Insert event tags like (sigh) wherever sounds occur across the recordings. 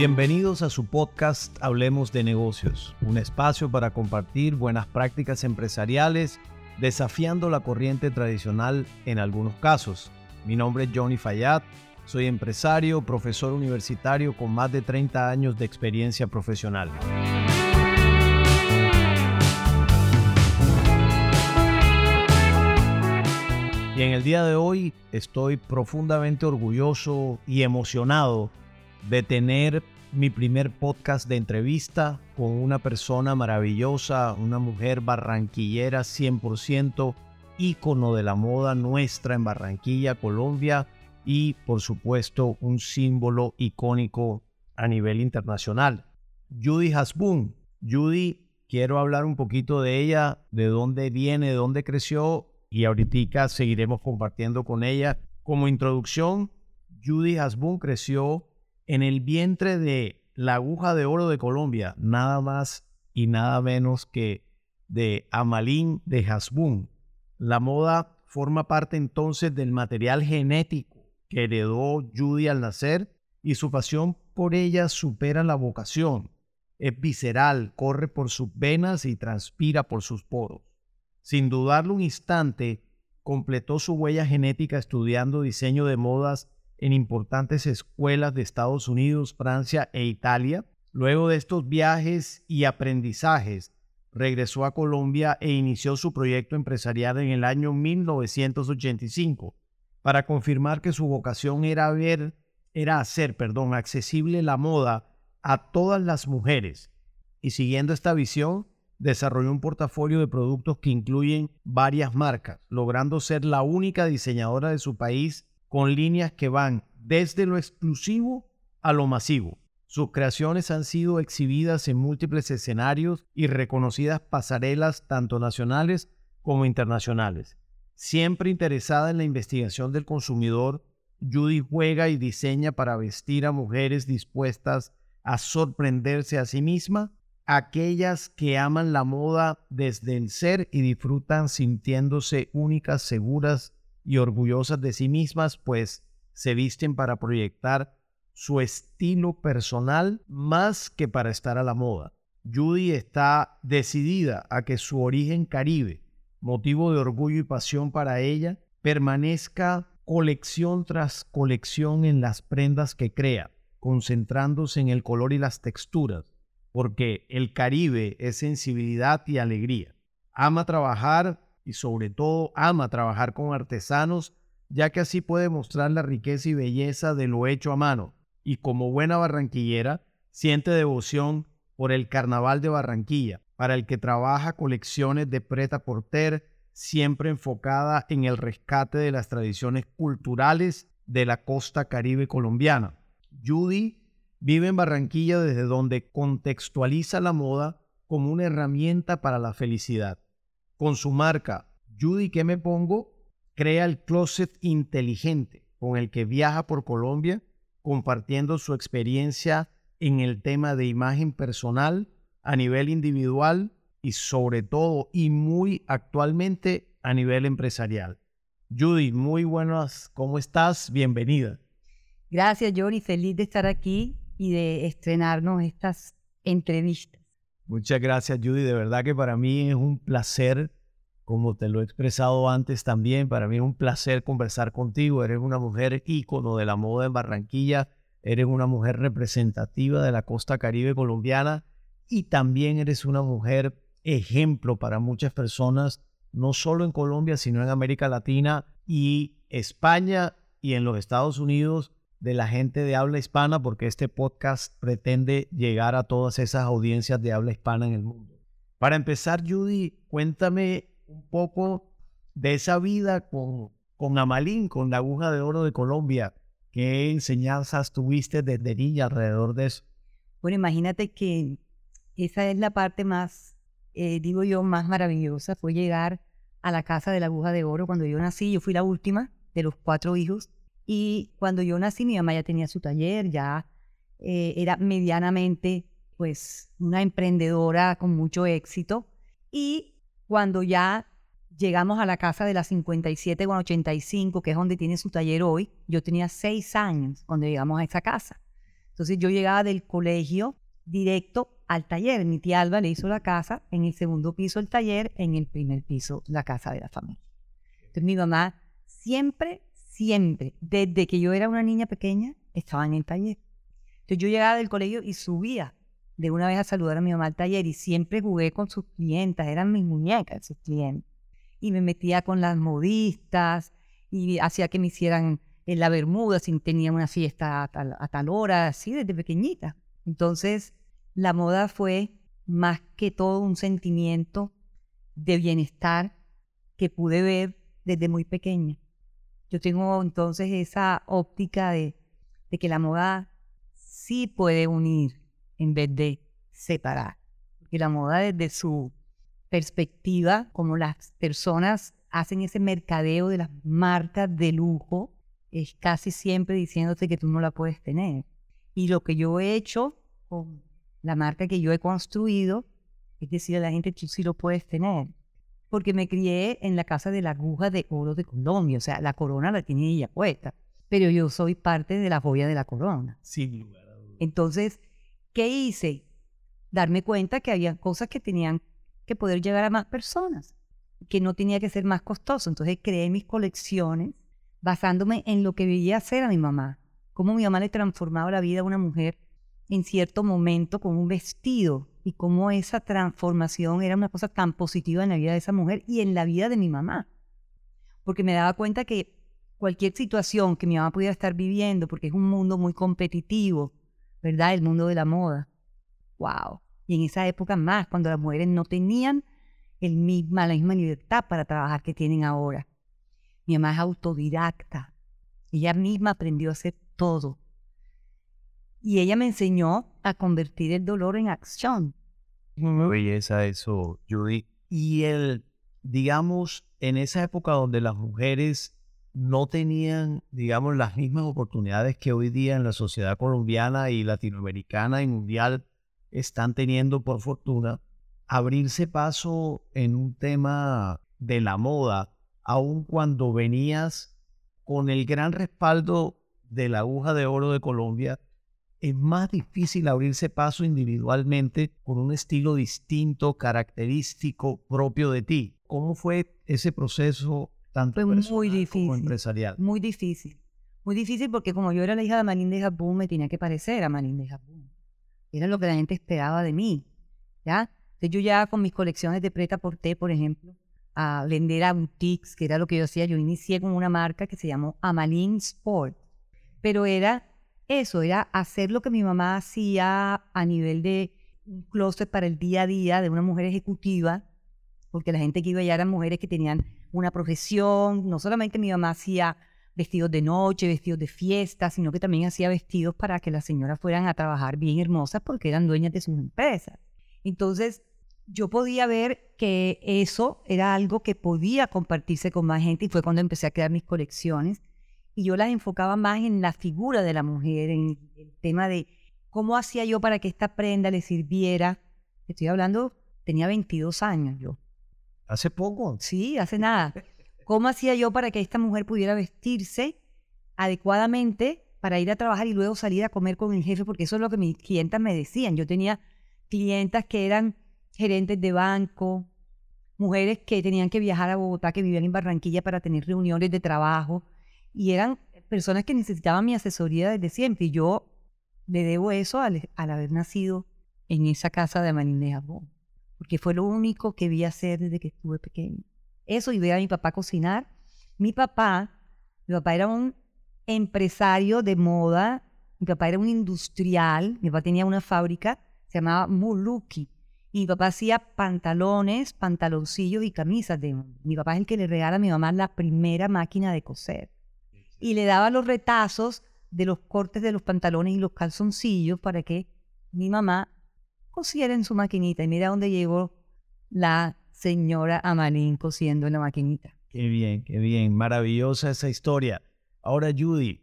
Bienvenidos a su podcast Hablemos de negocios, un espacio para compartir buenas prácticas empresariales, desafiando la corriente tradicional en algunos casos. Mi nombre es Johnny Fayad, soy empresario, profesor universitario con más de 30 años de experiencia profesional. Y en el día de hoy estoy profundamente orgulloso y emocionado de tener mi primer podcast de entrevista con una persona maravillosa, una mujer barranquillera 100%, ícono de la moda nuestra en Barranquilla, Colombia, y por supuesto un símbolo icónico a nivel internacional. Judy Hasbun. Judy, quiero hablar un poquito de ella, de dónde viene, de dónde creció y ahorita seguiremos compartiendo con ella. Como introducción, Judy Hasbun creció en el vientre de la aguja de oro de Colombia, nada más y nada menos que de Amalín de Hasbun. La moda forma parte entonces del material genético que heredó Judy al nacer y su pasión por ella supera la vocación. Es visceral, corre por sus venas y transpira por sus poros. Sin dudarlo un instante, completó su huella genética estudiando diseño de modas en importantes escuelas de Estados Unidos, Francia e Italia. Luego de estos viajes y aprendizajes, regresó a Colombia e inició su proyecto empresarial en el año 1985 para confirmar que su vocación era ver era hacer, perdón, accesible la moda a todas las mujeres. Y siguiendo esta visión, desarrolló un portafolio de productos que incluyen varias marcas, logrando ser la única diseñadora de su país con líneas que van desde lo exclusivo a lo masivo. Sus creaciones han sido exhibidas en múltiples escenarios y reconocidas pasarelas tanto nacionales como internacionales. Siempre interesada en la investigación del consumidor, Judy juega y diseña para vestir a mujeres dispuestas a sorprenderse a sí misma aquellas que aman la moda desde el ser y disfrutan sintiéndose únicas, seguras y orgullosas de sí mismas, pues se visten para proyectar su estilo personal más que para estar a la moda. Judy está decidida a que su origen caribe, motivo de orgullo y pasión para ella, permanezca colección tras colección en las prendas que crea, concentrándose en el color y las texturas, porque el Caribe es sensibilidad y alegría. Ama trabajar y sobre todo ama trabajar con artesanos, ya que así puede mostrar la riqueza y belleza de lo hecho a mano. Y como buena barranquillera, siente devoción por el Carnaval de Barranquilla, para el que trabaja colecciones de preta porter, siempre enfocada en el rescate de las tradiciones culturales de la costa caribe colombiana. Judy Vive en Barranquilla desde donde contextualiza la moda como una herramienta para la felicidad. Con su marca Judy ¿Qué me pongo? crea el closet inteligente con el que viaja por Colombia compartiendo su experiencia en el tema de imagen personal a nivel individual y sobre todo y muy actualmente a nivel empresarial. Judy, muy buenas, ¿cómo estás? Bienvenida. Gracias, Johnny, feliz de estar aquí y de estrenarnos estas entrevistas. Muchas gracias, Judy. De verdad que para mí es un placer, como te lo he expresado antes también, para mí es un placer conversar contigo. Eres una mujer ícono de la moda en Barranquilla, eres una mujer representativa de la costa caribe colombiana y también eres una mujer ejemplo para muchas personas, no solo en Colombia, sino en América Latina y España y en los Estados Unidos de la gente de habla hispana, porque este podcast pretende llegar a todas esas audiencias de habla hispana en el mundo. Para empezar, Judy, cuéntame un poco de esa vida con, con Amalín, con la aguja de oro de Colombia. ¿Qué enseñanzas tuviste desde niña alrededor de eso? Bueno, imagínate que esa es la parte más, eh, digo yo, más maravillosa. Fue llegar a la casa de la aguja de oro cuando yo nací. Yo fui la última de los cuatro hijos y cuando yo nací, mi mamá ya tenía su taller, ya eh, era medianamente, pues, una emprendedora con mucho éxito. Y cuando ya llegamos a la casa de la 57 con 85, que es donde tiene su taller hoy, yo tenía seis años cuando llegamos a esa casa. Entonces yo llegaba del colegio directo al taller. Mi tía Alba le hizo la casa, en el segundo piso el taller, en el primer piso la casa de la familia. Entonces mi mamá siempre, siempre, desde que yo era una niña pequeña, estaba en el taller. Entonces yo llegaba del colegio y subía de una vez a saludar a mi mamá al taller y siempre jugué con sus clientas, eran mis muñecas sus clientes. Y me metía con las modistas y hacía que me hicieran en la Bermuda si tenía una fiesta a tal, a tal hora, así desde pequeñita. Entonces, la moda fue más que todo un sentimiento de bienestar que pude ver desde muy pequeña. Yo tengo entonces esa óptica de, que la moda sí puede unir en vez de separar. Porque la moda desde su perspectiva, como las personas hacen ese mercadeo de las marcas de lujo, es casi siempre diciéndote que tú no la puedes tener. Y lo que yo he hecho con la marca que yo he construido es decir a la gente, tú sí lo puedes tener. Porque me crié en la casa de la aguja de oro de Colombia, o sea, la corona la tiene ella puesta, pero yo soy parte de la joya de la corona. Sin lugar a dudas. Entonces, ¿qué hice? Darme cuenta que había cosas que tenían que poder llegar a más personas, que no tenía que ser más costoso. Entonces creé mis colecciones basándome en lo que veía hacer a mi mamá, cómo mi mamá le transformaba la vida a una mujer en cierto momento con un vestido y cómo esa transformación era una cosa tan positiva en la vida de esa mujer y en la vida de mi mamá. Porque me daba cuenta que cualquier situación que mi mamá pudiera estar viviendo, porque es un mundo muy competitivo, ¿verdad? El mundo de la moda. ¡Wow! Y en esa época más, cuando las mujeres no tenían el misma, la misma libertad para trabajar que tienen ahora. Mi mamá es autodidacta. Ella misma aprendió a hacer todo. Y ella me enseñó a convertir el dolor en acción. Belleza eso, Judy. Y el, digamos, en esa época donde las mujeres no tenían, digamos, las mismas oportunidades que hoy día en la sociedad colombiana y latinoamericana y mundial están teniendo por fortuna, abrirse paso en un tema de la moda, aun cuando venías con el gran respaldo de la aguja de oro de Colombia, es más difícil abrirse paso individualmente con un estilo distinto, característico, propio de ti. ¿Cómo fue ese proceso tanto Fue personal muy como difícil. empresarial? Muy difícil. Muy difícil porque como yo era la hija de Manín de Japón, me tenía que parecer a Manín de Japón. Era lo que la gente esperaba de mí. ¿Ya? Entonces yo ya con mis colecciones de preta porté, por ejemplo, a vender a boutiques, que era lo que yo hacía. Yo inicié con una marca que se llamó Amalin Sport. Pero era eso, era hacer lo que mi mamá hacía a nivel de un closet para el día a día de una mujer ejecutiva, porque la gente que iba allá eran mujeres que tenían una profesión, no solamente mi mamá hacía vestidos de noche, vestidos de fiesta, sino que también hacía vestidos para que las señoras fueran a trabajar bien hermosas porque eran dueñas de sus empresas. Entonces, yo podía ver que eso era algo que podía compartirse con más gente y fue cuando empecé a crear mis colecciones y yo las enfocaba más en la figura de la mujer, en el tema de cómo hacía yo para que esta prenda le sirviera. Estoy hablando, tenía 22 años yo. Hace poco. Sí, hace nada. ¿Cómo hacía yo para que esta mujer pudiera vestirse adecuadamente para ir a trabajar y luego salir a comer con el jefe? Porque eso es lo que mis clientas me decían. Yo tenía clientas que eran gerentes de banco, mujeres que tenían que viajar a Bogotá, que vivían en Barranquilla para tener reuniones de trabajo y eran personas que necesitaban mi asesoría desde siempre. Y yo le debo eso al, al haber nacido en esa casa de Manín de porque fue lo único que vi hacer desde que estuve pequeño. Eso y ver a mi papá cocinar. Mi papá, mi papá era un empresario de moda, mi papá era un industrial, mi papá tenía una fábrica, se llamaba Muluki. Y mi papá hacía pantalones, pantaloncillos y camisas de Mi papá es el que le regala a mi mamá la primera máquina de coser. Y le daba los retazos de los cortes de los pantalones y los calzoncillos para que mi mamá cosiera en su maquinita. Y mira dónde llegó la señora Amarín cosiendo en la maquinita. Qué bien, qué bien. Maravillosa esa historia. Ahora, Judy.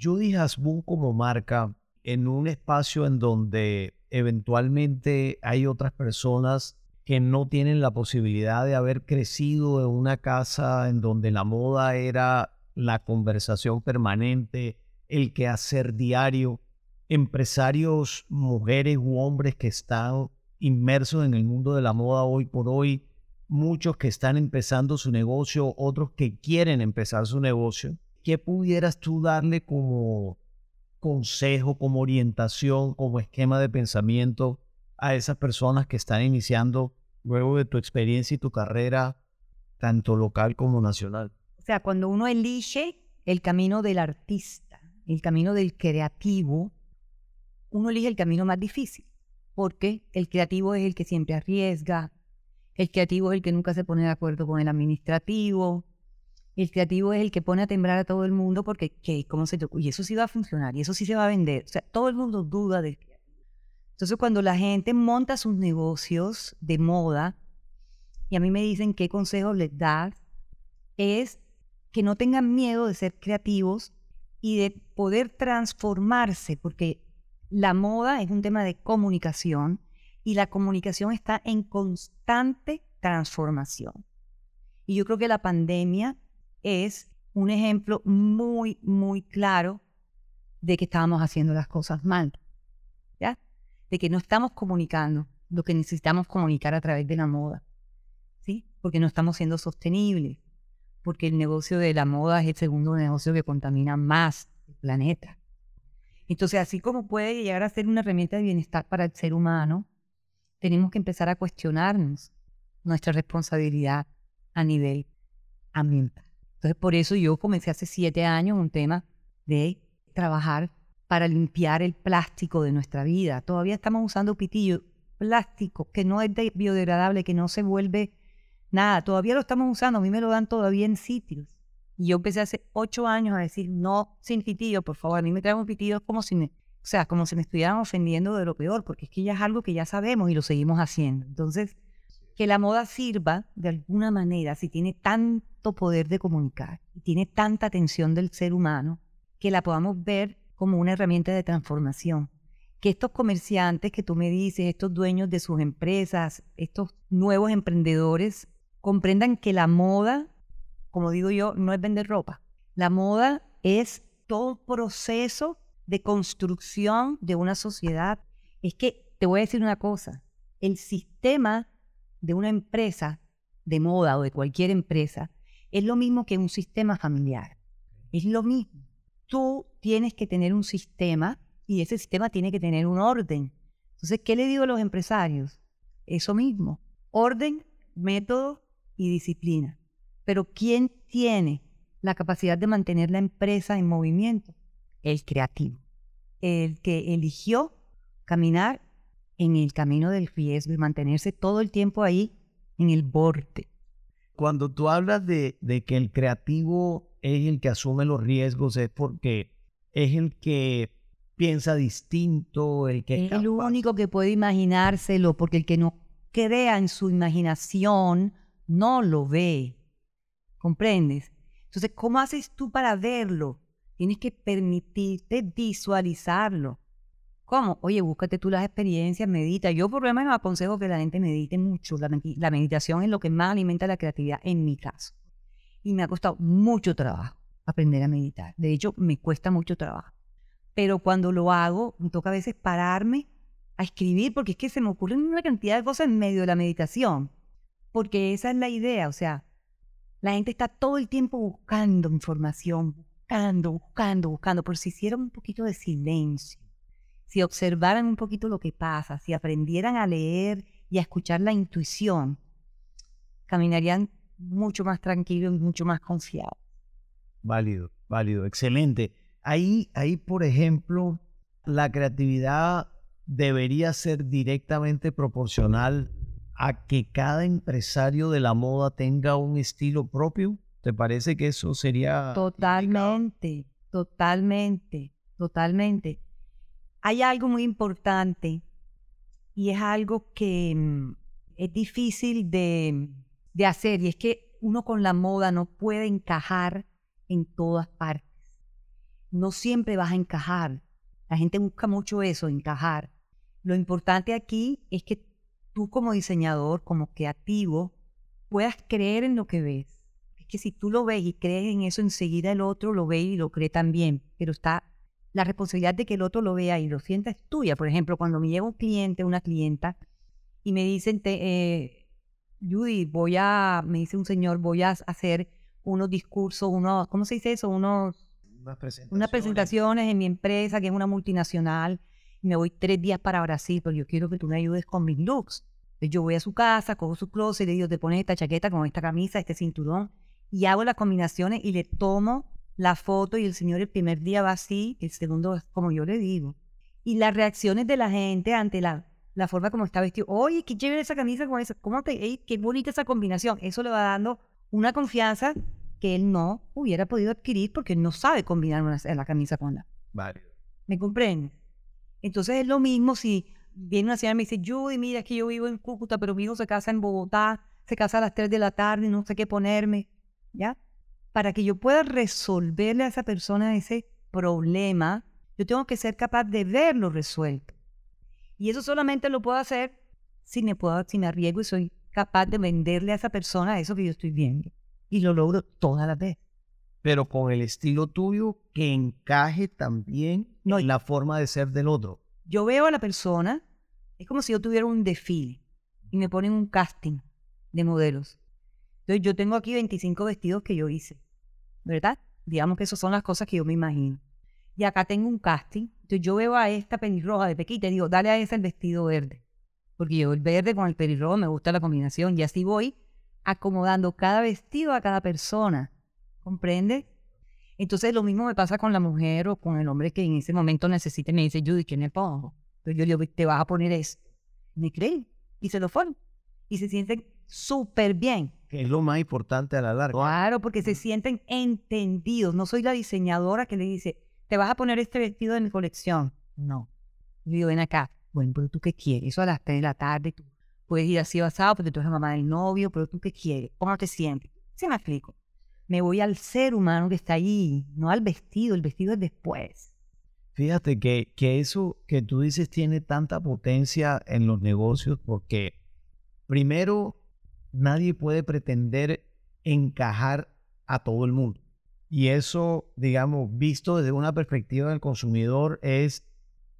Judy Hasbun como marca en un espacio en donde eventualmente hay otras personas que no tienen la posibilidad de haber crecido en una casa en donde la moda era la conversación permanente, el quehacer diario. empresarios, mujeres u hombres que están inmersos en el mundo de la moda hoy por hoy, muchos que están empezando su negocio, otros que quieren empezar su negocio. ¿Qué pudieras tú darle como consejo, como orientación, como esquema de pensamiento a esas personas que están iniciando luego de tu experiencia y tu carrera, tanto local como nacional? Sea, cuando uno elige el camino del artista, el camino del creativo, uno elige el camino más difícil, porque el creativo es el que siempre arriesga, el creativo es el que nunca se pone de acuerdo con el administrativo, el creativo es el que pone a temblar a todo el mundo porque, ¿qué? ¿Cómo se Y eso sí va a funcionar, y eso sí se va a vender. O sea, todo el mundo duda del creativo. Entonces, cuando la gente monta sus negocios de moda, y a mí me dicen qué consejos les das, es que no tengan miedo de ser creativos y de poder transformarse, porque la moda es un tema de comunicación y la comunicación está en constante transformación. Y yo creo que la pandemia es un ejemplo muy, muy claro de que estábamos haciendo las cosas mal, ¿ya? De que no estamos comunicando lo que necesitamos comunicar a través de la moda, ¿sí? Porque no estamos siendo sostenibles, porque el negocio de la moda es el segundo negocio que contamina más el planeta. Entonces, así como puede llegar a ser una herramienta de bienestar para el ser humano, tenemos que empezar a cuestionarnos nuestra responsabilidad a nivel ambiental. Entonces, por eso yo comencé hace siete años un tema de trabajar para limpiar el plástico de nuestra vida. Todavía estamos usando pitillo plástico que no es biodegradable, que no se vuelve nada. Todavía lo estamos usando. A mí me lo dan todavía en sitios. Y yo empecé hace ocho años a decir, no, sin pitillo, por favor. A mí me traen un como si me, o sea, como si me estuvieran ofendiendo de lo peor, porque es que ya es algo que ya sabemos y lo seguimos haciendo. Entonces, que la moda sirva de alguna manera, si tiene tanto poder de comunicar y tiene tanta atención del ser humano, que la podamos ver como una herramienta de transformación. Que estos comerciantes que tú me dices, estos dueños de sus empresas, estos nuevos emprendedores, comprendan que la moda como digo yo, no es vender ropa. La moda es todo proceso de construcción de una sociedad. Es que te voy a decir una cosa, el sistema de una empresa de moda o de cualquier empresa es lo mismo que un sistema familiar. Es lo mismo. Tú tienes que tener un sistema y ese sistema tiene que tener un orden. Entonces, ¿qué le digo a los empresarios? Eso mismo. Orden, método y disciplina. Pero ¿quién tiene la capacidad de mantener la empresa en movimiento? El creativo, el que eligió caminar en el camino del riesgo y mantenerse todo el tiempo ahí en el borde. Cuando tú hablas de, que el creativo es el que asume los riesgos, es porque es el que piensa distinto, el que es el único que puede imaginárselo, porque el que no crea en su imaginación no lo ve. ¿Comprendes? Entonces, ¿cómo haces tú para verlo? Tienes que permitirte visualizarlo. ¿Cómo? Oye, búscate tú las experiencias, medita. Yo por lo menos aconsejo que la gente medite mucho. La, la meditación es lo que más alimenta la creatividad en mi caso. Y me ha costado mucho trabajo aprender a meditar. De hecho, me cuesta mucho trabajo. Pero cuando lo hago, me toca a veces pararme a escribir porque es que se me ocurren una cantidad de cosas en medio de la meditación. Porque esa es la idea. O sea, la gente está todo el tiempo buscando información, buscando, buscando, buscando. Pero si hicieran un poquito de silencio, si observaran un poquito lo que pasa, si aprendieran a leer y a escuchar la intuición, caminarían mucho más tranquilos y mucho más confiados. Válido, válido, excelente. Ahí, ahí, por ejemplo, la creatividad debería ser directamente proporcional a que cada empresario de la moda tenga un estilo propio? ¿Te parece que eso sería... Totalmente, totalmente, totalmente. Hay algo muy importante y es algo que mm, es difícil de, de hacer y es que uno con la moda no puede encajar en todas partes. No siempre vas a encajar. La gente busca mucho eso, encajar. Lo importante aquí es que tú como diseñador, como creativo, puedas creer en lo que ves. Es que si tú lo ves y crees en eso, enseguida el otro lo ve y lo cree también. Pero está la responsabilidad de que el otro lo vea y lo sienta es tuya. Por ejemplo, cuando me llega un cliente, una clienta, y me dicen, te, eh, Judy, voy a, me dice un señor, voy a hacer unos discursos, unos, ¿cómo se dice eso? Unos, Unas presentaciones. unas presentaciones en mi empresa, que es una multinacional, me voy tres días para Brasil, pero yo quiero que tú me ayudes con mis looks. Entonces yo voy a su casa, cojo su closet y le digo, te pones esta chaqueta con esta camisa, este cinturón, y hago las combinaciones y le tomo la foto y el señor el primer día va así, el segundo como yo le digo. Y las reacciones de la gente ante la, la forma como está vestido. Oye, qué chévere esa camisa con esa. ¿Cómo te, qué bonita esa combinación. Eso le va dando una confianza que él no hubiera podido adquirir porque él no sabe combinar una, la camisa con la. Vale. ¿Me comprende? Entonces es lo mismo si viene una señora y me dice, Judy, mira, es que yo vivo en Cúcuta, pero mi hijo se casa en Bogotá, se casa a las 3 de la tarde no sé qué ponerme, ¿ya? Para que yo pueda resolverle a esa persona ese problema, yo tengo que ser capaz de verlo resuelto. Y eso solamente lo puedo hacer si me, puedo, si me arriesgo y soy capaz de venderle a esa persona eso que yo estoy viendo. Y lo logro todas las veces. Pero con el estilo tuyo que encaje también No, en la forma de ser del otro. yo veo a la persona, es como si yo tuviera un desfile y me ponen un casting de modelos. Entonces yo tengo aquí 25 vestidos que yo hice, ¿verdad? Digamos que esas son las cosas que yo me imagino. Y acá tengo un casting, entonces yo veo a esta pelirroja de Pequita y digo, dale a ese el vestido verde. Porque yo el verde con el pelirrojo me gusta la combinación y así voy acomodando cada vestido a cada persona. ¿Comprende? Entonces lo mismo me pasa con la mujer o con el hombre que en ese momento necesite. Me dice, Judy, ¿qué me pongo? Entonces yo le digo, te vas a poner esto. Me creen y se lo ponen. Y se sienten súper bien. Que es lo más importante a la larga. Claro, porque se sienten entendidos. No soy la diseñadora que le dice, te vas a poner este vestido de mi colección. No. Yo digo, ven acá. Bueno, pero tú qué quieres? Eso a las 3 de la tarde. Tú puedes ir así basado porque tú eres la mamá del novio, pero tú qué quieres? ¿Cómo te sientes? Se me explico. Me voy al ser humano que está ahí, no al vestido. El vestido es después. Fíjate que, que eso que tú dices tiene tanta potencia en los negocios porque primero nadie puede pretender encajar a todo el mundo. Y eso, digamos, visto desde una perspectiva del consumidor es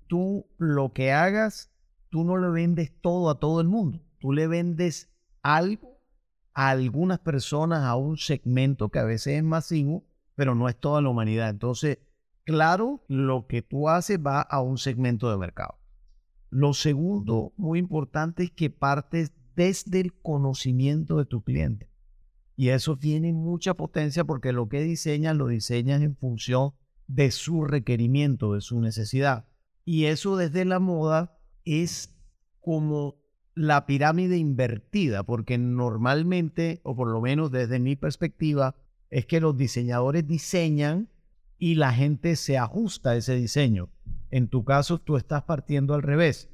tú lo que hagas, tú no le vendes todo a todo el mundo. Tú le vendes algo a algunas personas, a un segmento que a veces es masivo, pero no es toda la humanidad. Entonces, claro, lo que tú haces va a un segmento de mercado. Lo segundo, muy importante, es que partes desde el conocimiento de tu cliente. Y eso tiene mucha potencia porque lo que diseñas lo diseñas en función de su requerimiento, de su necesidad. Y eso desde la moda es como la pirámide invertida, porque normalmente, o por lo menos desde mi perspectiva, es que los diseñadores diseñan y la gente se ajusta a ese diseño. En tu caso, tú estás partiendo al revés.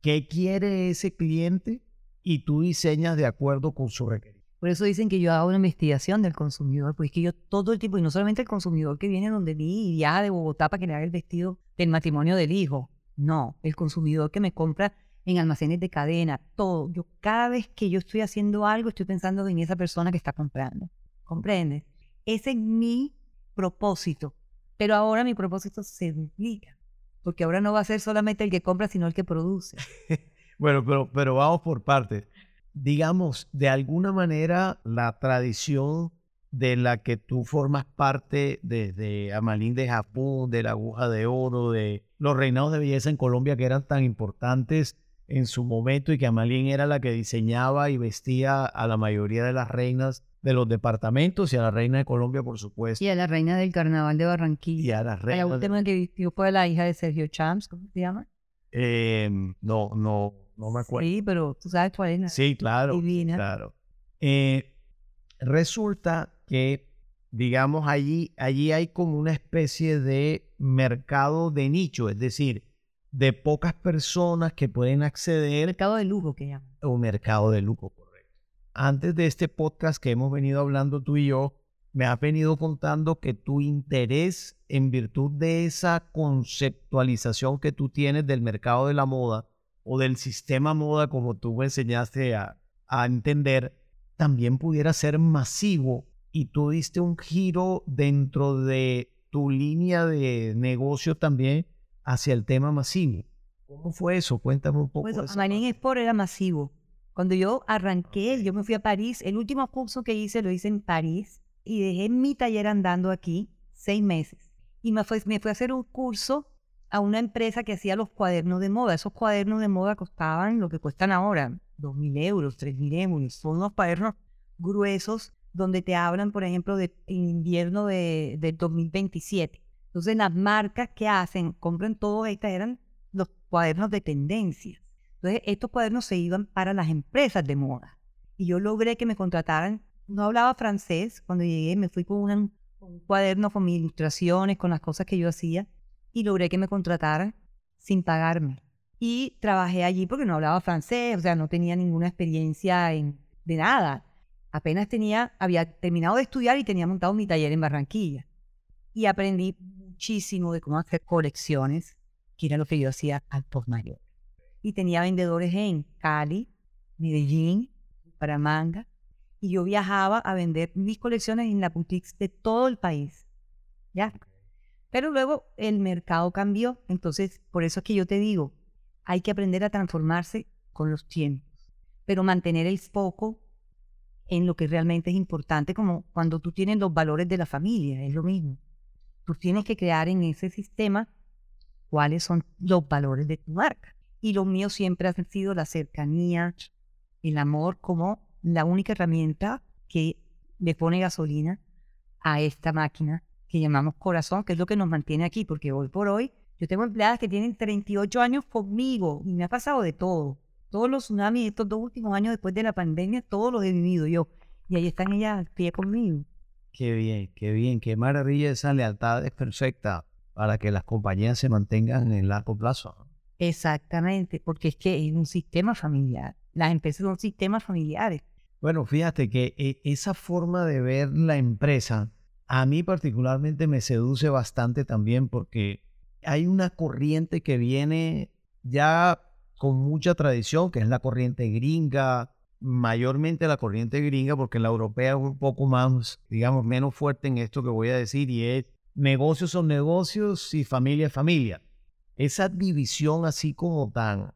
¿Qué quiere ese cliente? Y tú diseñas de acuerdo con su requerimiento. Por eso dicen que yo hago una investigación del consumidor, pues que yo todo el tiempo, y no solamente el consumidor que viene donde mí y viaja de Bogotá para que le haga el vestido del matrimonio del hijo. No, el consumidor que me compra en almacenes de cadena, todo. Yo cada vez que yo estoy haciendo algo, estoy pensando en esa persona que está comprando. ¿Comprendes? Ese es mi propósito. Pero ahora mi propósito se duplica. Porque ahora no va a ser solamente el que compra, sino el que produce. (laughs) Bueno, pero, pero vamos por partes. Digamos, de alguna manera, la tradición de la que tú formas parte desde Amalín de Japón, de la aguja de oro, de los reinados de belleza en Colombia que eran tan importantes en su momento y que Amalín era la que diseñaba y vestía a la mayoría de las reinas de los departamentos y a la reina de Colombia, por supuesto. Y a la reina del carnaval de Y Barranquilla. a las La reinas. de- última que vistió fue la hija de Sergio Champs, ¿cómo se llama? Eh, no, no, no me acuerdo. Sí, pero tú sabes cuál es. la- Sí, claro. Divina. Claro. Eh, resulta que, digamos, allí, allí hay como una especie de mercado de nicho, es decir, de pocas personas que pueden acceder Mercado de lujo que llaman. un mercado de lujo, correcto. Antes de este podcast que hemos venido hablando tú y yo, me has venido contando que tu interés en virtud de esa conceptualización que tú tienes del mercado de la moda o del sistema moda como tú me enseñaste a, a entender, también pudiera ser masivo y tú diste un giro dentro de tu línea de negocio también hacia el tema masivo. ¿Cómo fue eso? Cuéntame un poco. Pues de esa Marine Sport era masivo. Cuando yo arranqué, yo me fui a París. El último curso que hice lo hice en París y dejé mi taller andando aquí seis meses. Y me fui, me fui a hacer un curso a una empresa que hacía los cuadernos de moda. Esos cuadernos de moda costaban lo que cuestan ahora, dos mil euros, tres mil euros. Son unos cuadernos gruesos donde te hablan, por ejemplo, de invierno de, del 2027. Entonces, las marcas que hacen, compran todo estas, eran los cuadernos de tendencia. Entonces, estos cuadernos se iban para las empresas de moda. Y yo logré que me contrataran. No hablaba francés. Cuando llegué, me fui con un cuaderno con mis ilustraciones, con las cosas que yo hacía. Y logré que me contrataran sin pagarme. Y trabajé allí porque no hablaba francés, o sea, no tenía ninguna experiencia en, de nada. Apenas tenía, había terminado de estudiar y tenía montado mi taller en Barranquilla. Y aprendí muchísimo de cómo hacer colecciones, que era lo que yo hacía al post mayor. Y tenía vendedores en Cali, Medellín, Bucaramanga. Y yo viajaba a vender mis colecciones en la boutiques de todo el país. ¿Ya? Pero luego el mercado cambió. Entonces, por eso es que yo te digo, hay que aprender a transformarse con los tiempos. Pero mantener el foco en lo que realmente es importante, como cuando tú tienes los valores de la familia, es lo mismo. Tú tienes que crear en ese sistema cuáles son los valores de tu marca. Y lo mío siempre ha sido la cercanía, el amor como la única herramienta que le pone gasolina a esta máquina que llamamos corazón, que es lo que nos mantiene aquí, porque hoy por hoy yo tengo empleadas que tienen 38 años conmigo y me ha pasado de todo. Todos los tsunamis estos dos últimos años después de la pandemia, todos los he vivido yo. Y ahí están ellas pie conmigo. Qué bien, qué bien, qué maravilla. Esa lealtad es perfecta para que las compañías se mantengan en largo plazo. Exactamente, porque es que es un sistema familiar. Las empresas son sistemas familiares. Bueno, fíjate que eh, esa forma de ver la empresa a mí particularmente me seduce bastante también porque hay una corriente que viene ya con mucha tradición, que es la corriente gringa, mayormente la corriente gringa, porque la europea es un poco más, digamos, menos fuerte en esto que voy a decir, y es negocios son negocios y familia es familia. Esa división así como tan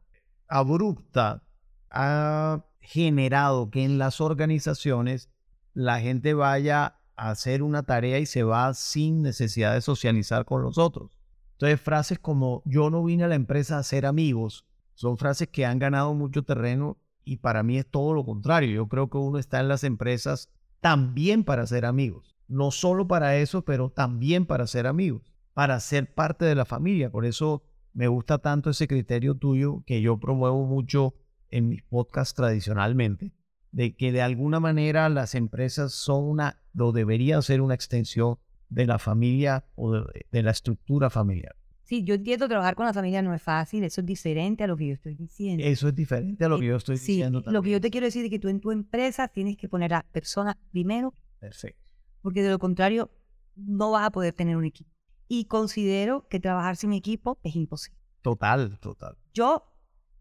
abrupta ha generado que en las organizaciones la gente vaya a hacer una tarea y se va sin necesidad de socializar con los otros. Entonces frases como yo no vine a la empresa a ser amigos son frases que han ganado mucho terreno y para mí es todo lo contrario. Yo creo que uno está en las empresas también para ser amigos. No solo para eso, pero también para ser amigos, para ser parte de la familia. Por eso me gusta tanto ese criterio tuyo que yo promuevo mucho en mis podcasts tradicionalmente, de que de alguna manera las empresas son una, o deberían ser una extensión de la familia o de, de la estructura familiar. Sí, yo entiendo trabajar con la familia no es fácil, eso es diferente a lo que yo estoy diciendo. Eso es diferente a lo que yo estoy sí, diciendo lo también. que yo te quiero decir es que tú en tu empresa tienes que poner a personas primero, Perfecto. porque de lo contrario no vas a poder tener un equipo. Y considero que trabajar sin equipo es imposible. Total, total. Yo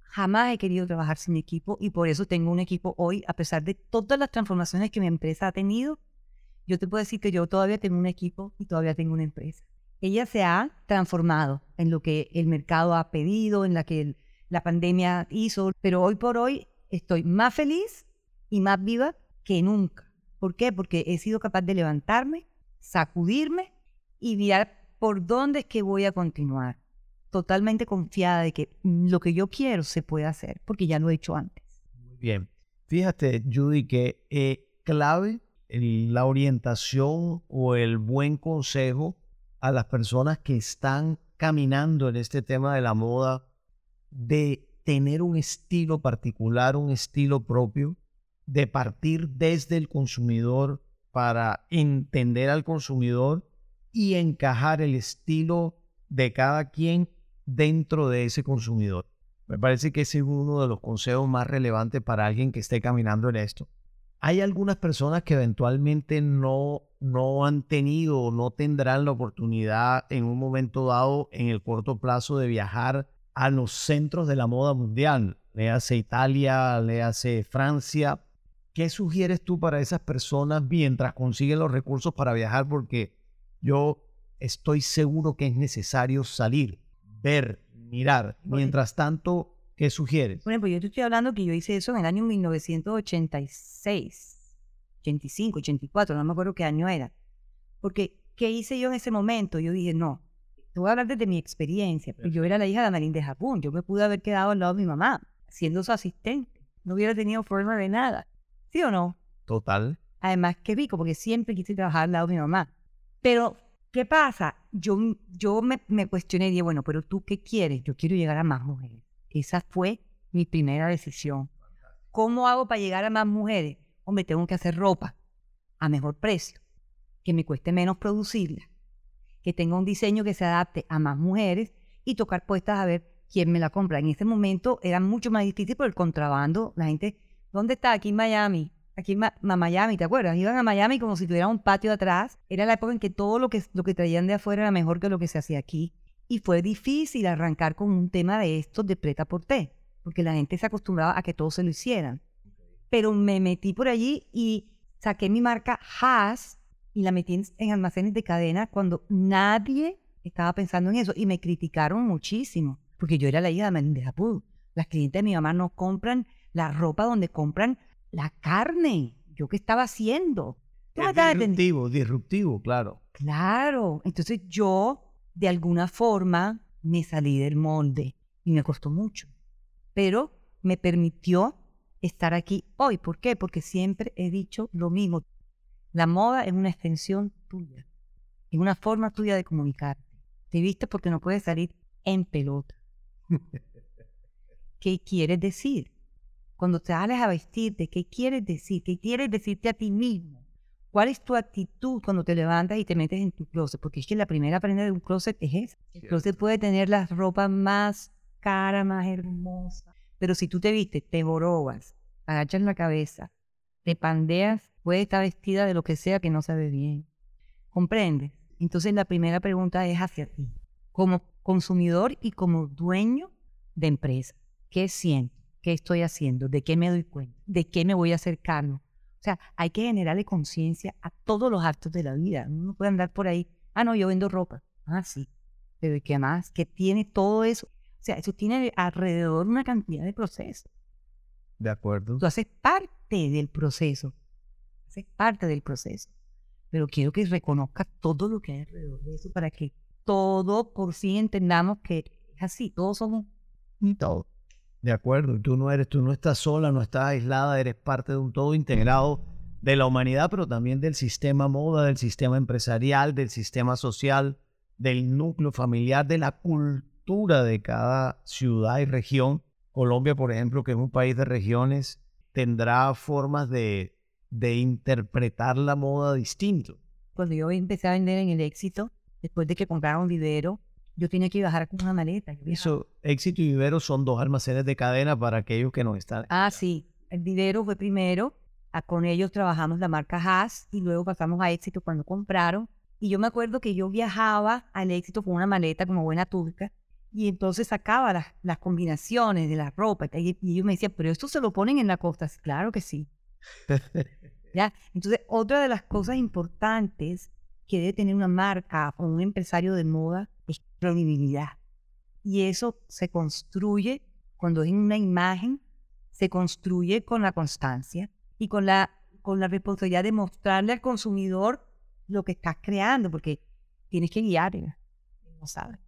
jamás he querido trabajar sin equipo y por eso tengo un equipo hoy, a pesar de todas las transformaciones que mi empresa ha tenido. Yo te puedo decir que yo todavía tengo un equipo y todavía tengo una empresa. Ella se ha transformado en lo que el mercado ha pedido, en la que la pandemia hizo, pero hoy por hoy estoy más feliz y más viva que nunca. ¿Por qué? Porque he sido capaz de levantarme, sacudirme y mirar por dónde es que voy a continuar totalmente confiada de que lo que yo quiero se puede hacer, porque ya lo he hecho antes. Muy bien. Fíjate, Judy, que eh, clave la orientación o el buen consejo a las personas que están caminando en este tema de la moda, de tener un estilo particular, un estilo propio, de partir desde el consumidor para entender al consumidor y encajar el estilo de cada quien dentro de ese consumidor. Me parece que ese es uno de los consejos más relevantes para alguien que esté caminando en esto. Hay algunas personas que eventualmente no, no han tenido o no tendrán la oportunidad en un momento dado, en el corto plazo, de viajar a los centros de la moda mundial. Le hace Italia, le hace Francia. ¿Qué sugieres tú para esas personas mientras consiguen los recursos para viajar? Porque yo estoy seguro que es necesario salir, ver, mirar. Mientras tanto, ¿qué sugieres? Por ejemplo, yo te estoy hablando que yo hice eso en el año 1986, 85, 84, no me acuerdo qué año era. Porque, ¿qué hice yo en ese momento? Yo dije, no, te voy a hablar desde mi experiencia. Yo era la hija de Marín de Japón. Yo me pude haber quedado al lado de mi mamá, siendo su asistente. No hubiera tenido forma de nada. ¿Sí o no? Total. Además, qué rico, porque siempre quise trabajar al lado de mi mamá. Pero, ¿qué pasa? Yo, yo me, me cuestioné y dije, bueno, pero tú qué quieres? Yo quiero llegar a más mujeres. Esa fue mi primera decisión. ¿Cómo hago para llegar a más mujeres? Hombre, tengo que hacer ropa a mejor precio, que me cueste menos producirla, que tenga un diseño que se adapte a más mujeres y tocar puestas a ver quién me la compra. En ese momento era mucho más difícil por el contrabando. La gente, ¿dónde está? Aquí en Miami. Aquí en Miami, ¿te acuerdas? Iban a Miami como si tuviera un patio atrás. Era la época en que todo lo que, lo que traían de afuera era mejor que lo que se hacía aquí. Y fue difícil arrancar con un tema de estos de preta por té, porque la gente se acostumbraba a que todos se lo hicieran. Pero me metí por allí y saqué mi marca Haas y la metí en, almacenes de cadena cuando nadie estaba pensando en eso y me criticaron muchísimo, porque yo era la hija de Japón. Las clientes de mi mamá no compran la ropa donde compran la carne. ¿Yo qué estaba haciendo? disruptivo, disruptivo, claro. Claro. Entonces yo, de alguna forma, me salí del molde y me costó mucho. Pero me permitió estar aquí hoy. ¿Por qué? Porque siempre he dicho lo mismo. La moda es una extensión tuya, es una forma tuya de comunicarte. Te viste porque no puedes salir en pelota. ¿Qué quieres decir? Cuando te sales a vestirte, ¿qué quieres decir? ¿Qué quieres decirte a ti mismo? ¿Cuál es tu actitud cuando te levantas y te metes en tu closet? Porque es que la primera prenda de un closet es esa. El closet puede tener las ropas más caras, más hermosas. Pero si tú te vistes, te borobas, agachas la cabeza, te pandeas puede estar vestida de lo que sea que no se ve bien. ¿Comprendes? Entonces la primera pregunta es hacia ti, como consumidor y como dueño de empresa. ¿Qué siento? ¿Qué estoy haciendo? ¿De qué me doy cuenta? ¿De qué me voy a hacer cargo? O sea, hay que generarle conciencia a todos los actos de la vida. Uno no puede andar por ahí, ah, no, yo vendo ropa. Ah, sí. Pero ¿y qué más? ¿Qué tiene todo eso? O sea, eso tiene alrededor una cantidad de procesos. De acuerdo. Tú haces parte del proceso es parte del proceso. Pero quiero que reconozca todo lo que hay alrededor de eso para que todo por sí entendamos que es así, todos somos un todo. De acuerdo, tú no eres, tú no estás sola, no estás aislada, eres parte de un todo integrado de la humanidad, pero también del sistema moda, del sistema empresarial, del sistema social, del núcleo familiar, de la cultura de cada ciudad y región. Colombia, por ejemplo, que es un país de regiones, tendrá formas de de interpretar la moda distinto. Cuando yo empecé a vender en el éxito, después de que compraron Vivero, yo tenía que bajar con una maleta. Eso, éxito y Vivero son dos almacenes de cadena para aquellos que no están. Ah, sí. El Vivero fue primero. con ellos trabajamos la marca Haas y luego pasamos a éxito cuando compraron. Y yo me acuerdo que yo viajaba al éxito con una maleta como buena turca y entonces sacaba las, las combinaciones de la ropa. Y, y ellos me decían, pero esto se lo ponen en la costa. Claro que sí. (laughs) ¿Ya? Entonces, otra de las cosas importantes que debe tener una marca o un empresario de moda es credibilidad. Y eso se construye cuando es una imagen, se construye con la constancia y con la, con la responsabilidad de mostrarle al consumidor lo que estás creando, porque tienes que guiarle. No sabe.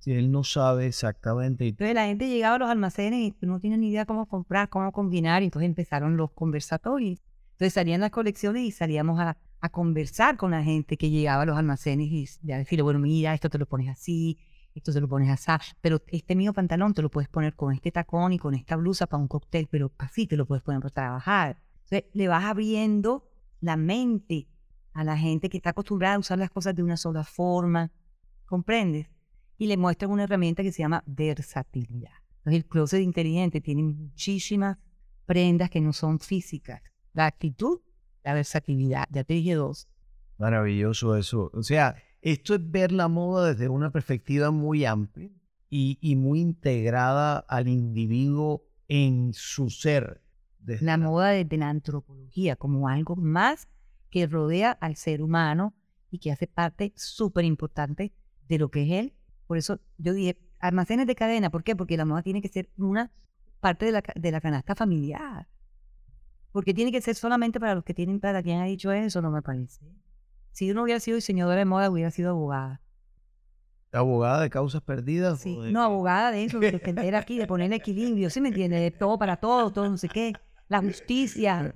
Si él no sabe exactamente. Entonces la gente llegaba a los almacenes y no tenía ni idea cómo comprar, cómo combinar, y entonces empezaron los conversatorios. Entonces salían las colecciones y salíamos a, a conversar con la gente que llegaba a los almacenes y ya decirle, bueno, mira, esto te lo pones así, esto te lo pones así, pero este mío pantalón te lo puedes poner con este tacón y con esta blusa para un cóctel, pero así te lo puedes poner para trabajar. Entonces le vas abriendo la mente a la gente que está acostumbrada a usar las cosas de una sola forma, ¿comprendes? Y le muestran una herramienta que se llama versatilidad. Entonces, el closet inteligente tiene muchísimas prendas que no son físicas. La actitud, la versatilidad, ya te dije dos. Maravilloso eso. O sea, esto es ver la moda desde una perspectiva muy amplia y, y muy integrada al individuo en su ser. La moda desde la antropología, como algo más que rodea al ser humano y que hace parte súper importante de lo que es él. Por eso yo dije, almacenes de cadena, ¿por qué? Porque la moda tiene que ser una parte de la, de la canasta familiar. Porque tiene que ser solamente para los que tienen plata. ¿Quién ha dicho eso? No me parece. Si yo no hubiera sido diseñadora de moda, hubiera sido abogada. ¿Abogada de causas perdidas? Sí, no, abogada de eso, de defender aquí, de poner equilibrio, ¿sí me entiendes? De todo para todo, todo no sé qué. La justicia.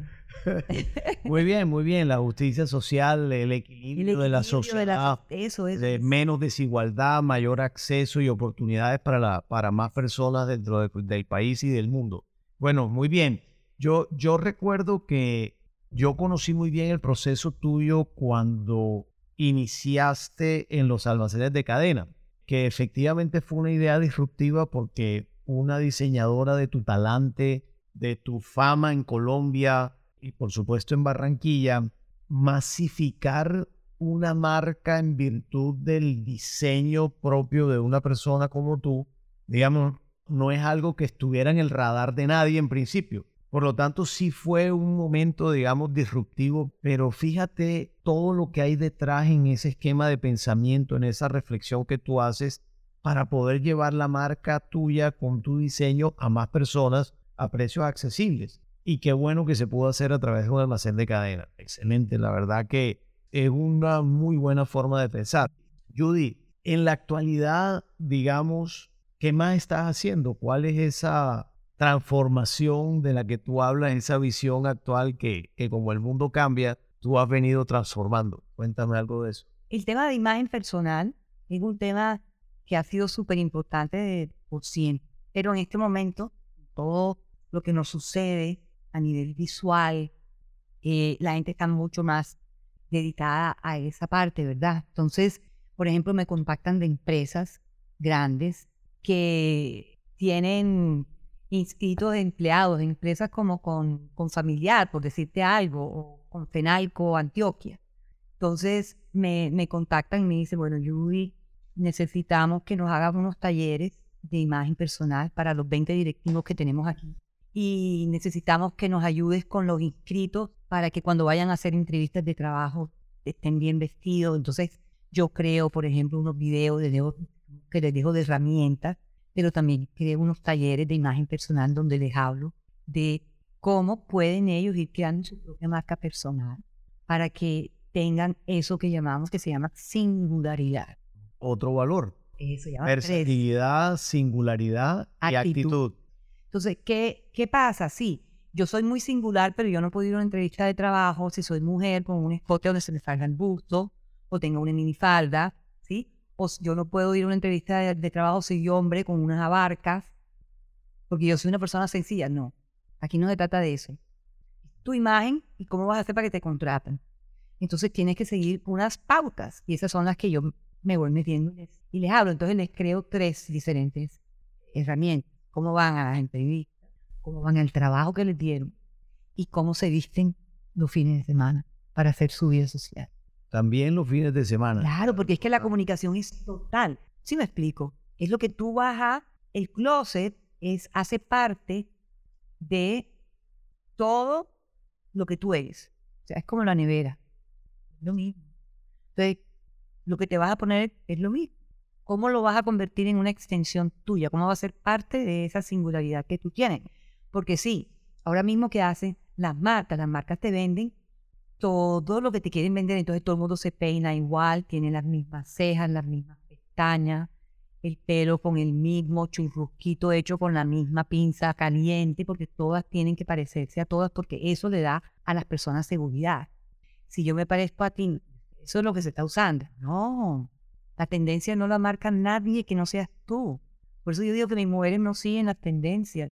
Muy bien, muy bien. La justicia social, el equilibrio, de la sociedad. eso, es. De menos desigualdad, mayor acceso y oportunidades para, la, para más personas dentro del país y del mundo. Bueno, muy bien. Yo, yo recuerdo que yo conocí muy bien el proceso tuyo cuando iniciaste en los almacenes de cadena, que efectivamente fue una idea disruptiva porque una diseñadora de tu talante, de tu fama en Colombia y por supuesto en Barranquilla, masificar una marca en virtud del diseño propio de una persona como tú, digamos, no es algo que estuviera en el radar de nadie en principio. Por lo tanto, sí fue un momento, digamos, disruptivo, pero fíjate todo lo que hay detrás en ese esquema de pensamiento, en esa reflexión que tú haces para poder llevar la marca tuya con tu diseño a más personas a precios accesibles. Y qué bueno que se pudo hacer a través de un almacén de cadena. Excelente, la verdad que es una muy buena forma de pensar. Judy, en la actualidad, digamos, ¿qué más estás haciendo? ¿Cuál es esa transformación de la que tú hablas, esa visión actual que, que como el mundo cambia, tú has venido transformando. Cuéntame algo de eso. El tema de imagen personal es un tema que ha sido súper importante por siempre, pero en este momento todo lo que nos sucede a nivel visual, eh, la gente está mucho más dedicada a esa parte, ¿verdad? Entonces, por ejemplo, me contactan de empresas grandes que tienen inscritos de empleados empresas como con, con familiar, por decirte algo, o con Fenalco, Antioquia. Entonces me, me contactan y me dicen, bueno, Judy, necesitamos que nos hagas unos talleres de imagen personal para los 20 directivos que tenemos aquí. Y necesitamos que nos ayudes con los inscritos para que cuando vayan a hacer entrevistas de trabajo estén bien vestidos. Entonces yo creo, por ejemplo, unos videos de, que les dejo de herramientas pero también creo unos talleres de imagen personal donde les hablo de cómo pueden ellos ir creando su propia marca personal para que tengan eso que llamamos, que se llama singularidad. Otro valor. Eso llama Versatilidad, singularidad y actitud. Entonces, ¿qué, ¿qué pasa? Sí, yo soy muy singular, pero yo no puedo ir a una entrevista de trabajo si soy mujer con un escote donde se me salga el busto o tenga una minifalda, ¿sí? o yo no puedo ir a una entrevista de, trabajo si yo hombre con unas abarcas, porque yo soy una persona sencilla. No, aquí no se trata de eso. Tu imagen y cómo vas a hacer para que te contraten. Entonces tienes que seguir unas pautas y esas son las que yo me voy metiendo y les hablo. Entonces les creo tres diferentes herramientas. Cómo van a las entrevistas, cómo van al trabajo que les dieron y cómo se visten los fines de semana para hacer su vida social. También los fines de semana. Claro, porque es que la comunicación es total. ¿Sí me explico? Es lo que tú vas a... El closet es, hace parte de todo lo que tú eres. O sea, es como la nevera. Lo mismo. Entonces, lo que te vas a poner es lo mismo. ¿Cómo lo vas a convertir en una extensión tuya? ¿Cómo va a ser parte de esa singularidad que tú tienes? Porque sí, ahora mismo que hacen las marcas, las marcas te venden todo lo que te quieren vender, entonces todo el mundo se peina igual, tiene las mismas cejas, las mismas pestañas, el pelo con el mismo churrusquito hecho con la misma pinza caliente, porque todas tienen que parecerse a todas, porque eso le da a las personas seguridad. Si yo me parezco a ti, eso es lo que se está usando. No, la tendencia no la marca nadie que no seas tú. Por eso yo digo que mis mujeres no siguen las tendencias,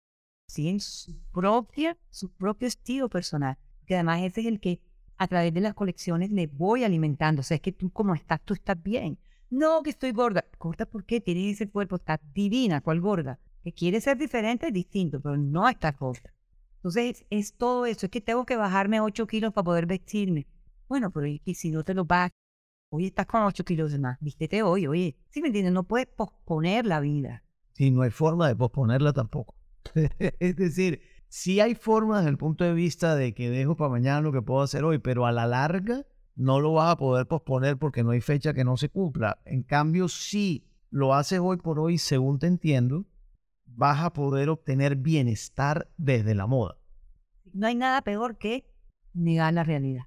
siguen su propia, su propio estilo personal, que además ese es el que a través de las colecciones le voy alimentando. O sea, es que tú como estás, tú estás bien. No, que estoy gorda. ¿Gorda por qué? Tienes ese cuerpo, está divina. ¿Cuál gorda? Que quiere ser diferente es distinto, pero no está gorda. Entonces, es, todo eso. Es que tengo que bajarme 8 kilos para poder vestirme. Bueno, pero y, si no te lo vas, hoy estás con 8 kilos de más. Vístete hoy, oye. ¿Sí me entiendes? No puedes posponer la vida. Sí, no hay forma de posponerla tampoco. (laughs) es decir, sí hay formas desde el punto de vista de que dejo para mañana lo que puedo hacer hoy, pero a la larga no lo vas a poder posponer porque no hay fecha que no se cumpla. En cambio, si lo haces hoy por hoy, según te entiendo, vas a poder obtener bienestar desde la moda. No hay nada peor que negar la realidad.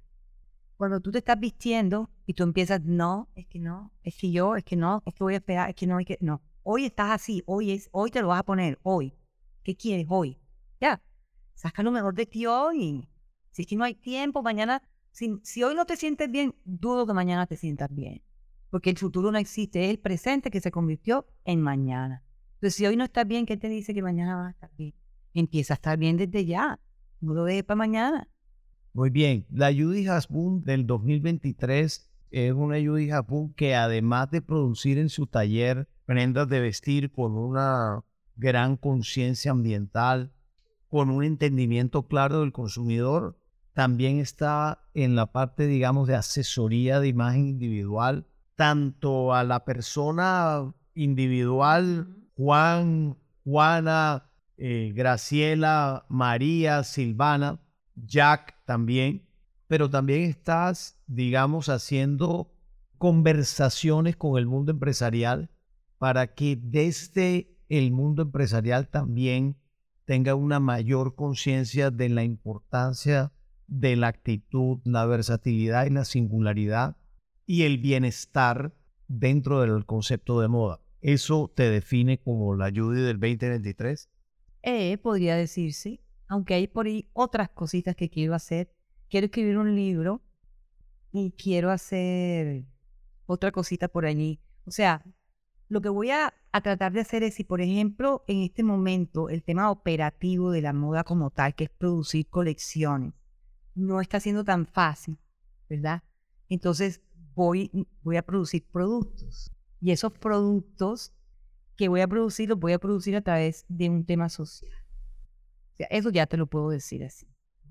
Cuando tú te estás vistiendo y tú empiezas, no, es que no, es que yo, es que no, es que voy a esperar, es que no, es que no. Hoy estás así, hoy es, hoy te lo vas a poner, hoy. ¿Qué quieres hoy? Ya, saca lo mejor de ti hoy. Si es que no hay tiempo, mañana, si, si hoy no te sientes bien, dudo que mañana te sientas bien. Porque el futuro no existe, es el presente que se convirtió en mañana. Entonces, si hoy no estás bien, ¿qué te dice que mañana vas a estar bien? Empieza a estar bien desde ya, no lo dejes para mañana. Muy bien, la Judy Hasbun del 2023 es una Judy Hasbun que además de producir en su taller prendas de vestir con una gran conciencia ambiental, con un entendimiento claro del consumidor, también está en la parte, digamos, de asesoría de imagen individual, tanto a la persona individual, Juan, Juana, eh, Graciela, María, Silvana, Jack también, pero también estás, digamos, haciendo conversaciones con el mundo empresarial para que desde el mundo empresarial también tenga una mayor conciencia de la importancia de la actitud, la versatilidad y la singularidad y el bienestar dentro del concepto de moda. ¿Eso te define como la Judy del 2023? Eh, podría decir sí aunque hay por ahí otras cositas que quiero hacer. Quiero escribir un libro y quiero hacer otra cosita por allí. O sea, lo que voy a, tratar de hacer es si, por ejemplo, en este momento el tema operativo de la moda como tal, que es producir colecciones, no está siendo tan fácil, ¿verdad? Entonces voy, voy a producir productos. Y esos productos que voy a producir los voy a producir a través de un tema social eso ya te lo puedo decir así.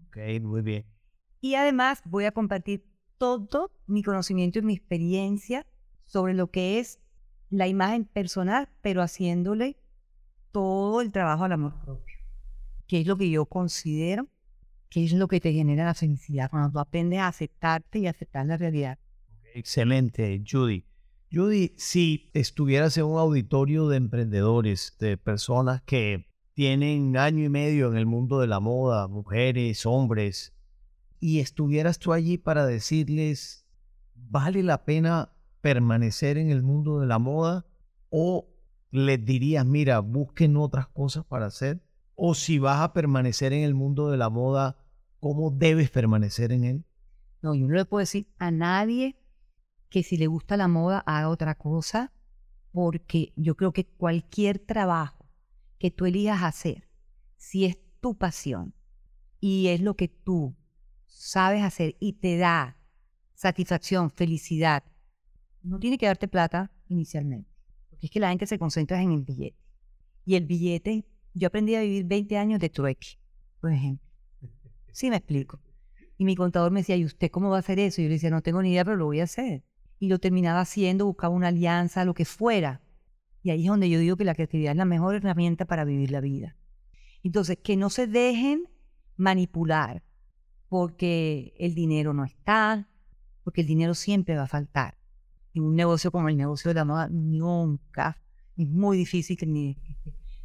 Ok, muy bien. Y además voy a compartir todo mi conocimiento y mi experiencia sobre lo que es la imagen personal, pero haciéndole todo el trabajo al amor propio, que es lo que yo considero que es lo que te genera la felicidad, cuando tú aprendes a aceptarte y aceptar la realidad. Excelente, Judy. Judy, si estuvieras en un auditorio de emprendedores, de personas que tienen año y medio en el mundo de la moda, mujeres, hombres, y estuvieras tú allí para decirles, ¿vale la pena permanecer en el mundo de la moda? ¿O les dirías, mira, busquen otras cosas para hacer? ¿O si vas a permanecer en el mundo de la moda, cómo debes permanecer en él? No, yo no le puedo decir a nadie que si le gusta la moda haga otra cosa, porque yo creo que cualquier trabajo que tú elijas hacer, si es tu pasión y es lo que tú sabes hacer y te da satisfacción, felicidad, no tiene que darte plata inicialmente, porque es que la gente se concentra en el billete. Y el billete, yo aprendí a vivir 20 años de trueque, por ejemplo. Sí, me explico. Y mi contador me decía, ¿y usted cómo va a hacer eso? Y yo le decía, no tengo ni idea, pero lo voy a hacer. Y lo terminaba haciendo, buscaba una alianza, lo que fuera, y ahí es donde yo digo que la creatividad es la mejor herramienta para vivir la vida. Entonces, que no se dejen manipular porque el dinero no está, porque el dinero siempre va a faltar. En un negocio como el negocio de la moda, nunca. Es muy difícil que